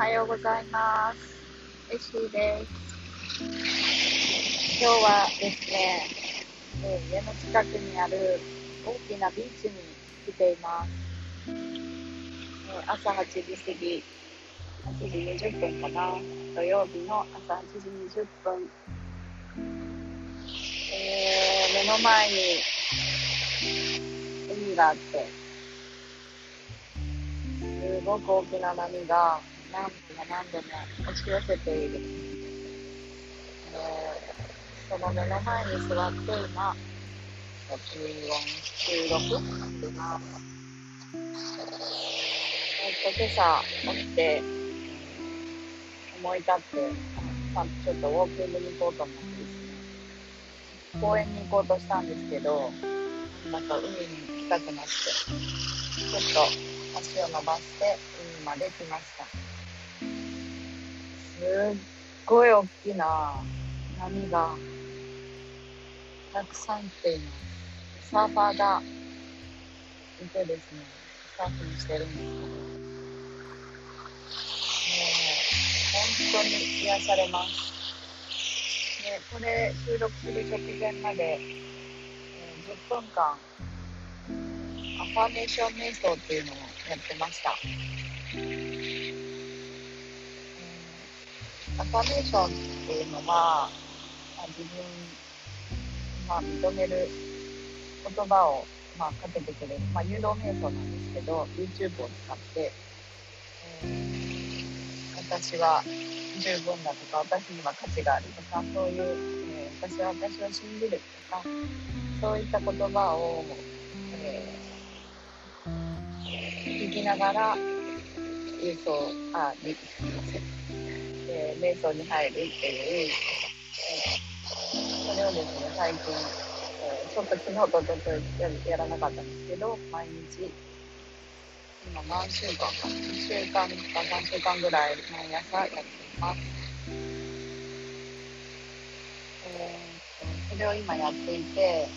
はようございます。エシーです。今日はですね、家の近くにある大きなビーチに来ています。朝8時過ぎ、8時20分かな、土曜日の朝8時20分。えー、目の前に海があって、すごく大きな波が何度も何度も押し寄せている。えー、その目の前に座って今、録音、収録してます。えっと、今朝起きて、思い立って、ちょっとウォーキングに行こうと思ってですね、公園に行こうとしたんですけど、なんか海に行きたくなって、ちょっと足を伸ばして海まで来ました。すっごい大きな波がたくさん来ています。サーファーがいてですね、サーフィンしてるんですけど、もう本当に癒されます。で、これ収録する直前まで、え、10分間、アファーメーション瞑想っていうのをやってました。アファメーションっていうのは、まあ、自分、まあ、認める言葉を、まあ、かけてくれる、まあ、誘導瞑想なんですけど、YouTube を使って、えー、私は十分だとか、私には価値があるとか、そういう、えー、私は私を信じるとか、そういった言葉を、えー、聞きながら、郵送、あ、すみません。瞑想に入るっていう、えー、それをですね、最近、えー、ちょっと昨日とちょっとやらなかったんですけど、毎日、今何週間か、2週間か3週間ぐらい毎朝やっています。えー、それを今やっていて、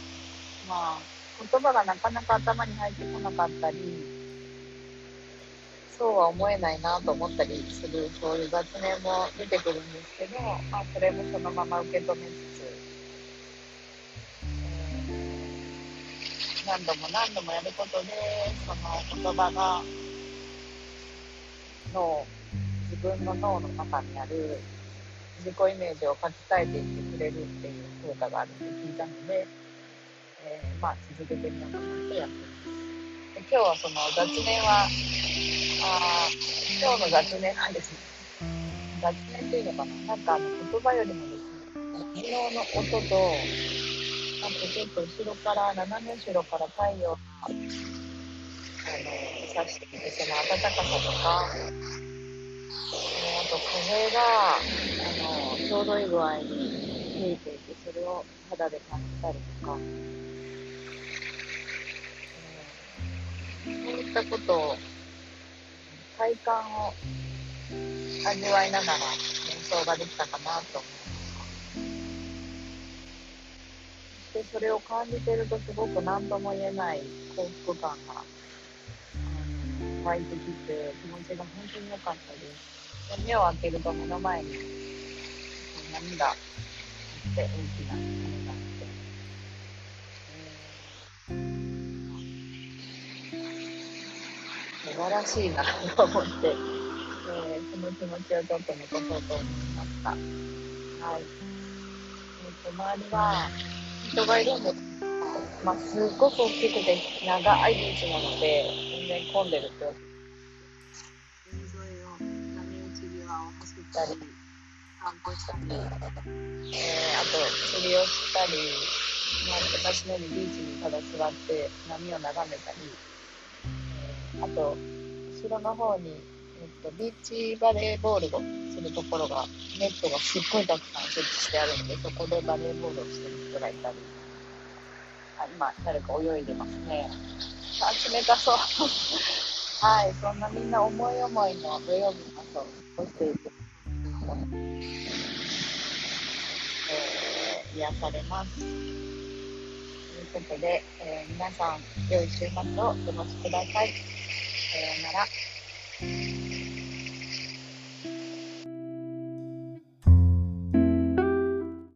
まあ、言葉がなかなか頭に入ってこなかったり、そうは思えないなと思ったりするそういう雑念も出てくるんですけど、まあ、それもそのまま受け止めつつ、何度も何度もやることでその言葉が脳自分の脳の中にある自己イメージを書き換えていってくれるっていう効果があるって聞いたので、えー、まあ続けてみようかなとやってます。で今日はその雑念はあ今日の雑念はですね、雑念っていうのかな、なんかあの言葉よりもですね、昨日の音と、あとちょっと後ろから、斜め後ろから太陽が、あの、差してきて、その暖かさとか、あと風が、あの、ちょうどいい具合に吹いていて、それを肌で感じたりとか、そういったことを、体感を味わいながら瞑想ができたかなと思いますでそれを感じてるとすごく何とも言えない幸福感。が、湧いてきて気持ちが本当に良かったです。で目を開けると目の前に波があって大きな。晴らしいなと思って、えー、その気持ちをちょっと残そうと思いました。はい。えー、と周りは人がいるんです。まあ、すっごく大きくて長いビーチなので、全然混んでるってわけです。海沿いを波打ち際を走ったり、散歩したり、えー、あと釣りをしたり、まあ、私のようにビーチにただ座って波を眺めたり、あと、後ろの方に、えっと、ビーチバレーボールをするところが、ネットがすっごいたくさん設置してあるんで、そこでバレーボールをしてる人がいたり、あ今、誰か泳いでますね。あ、冷たそう。はい、そんなみんな思い思いの土曜日の朝を過ごしていて、えー、癒されます。ということで、えー、皆さん、良い週末をお過ごしください。ようなら。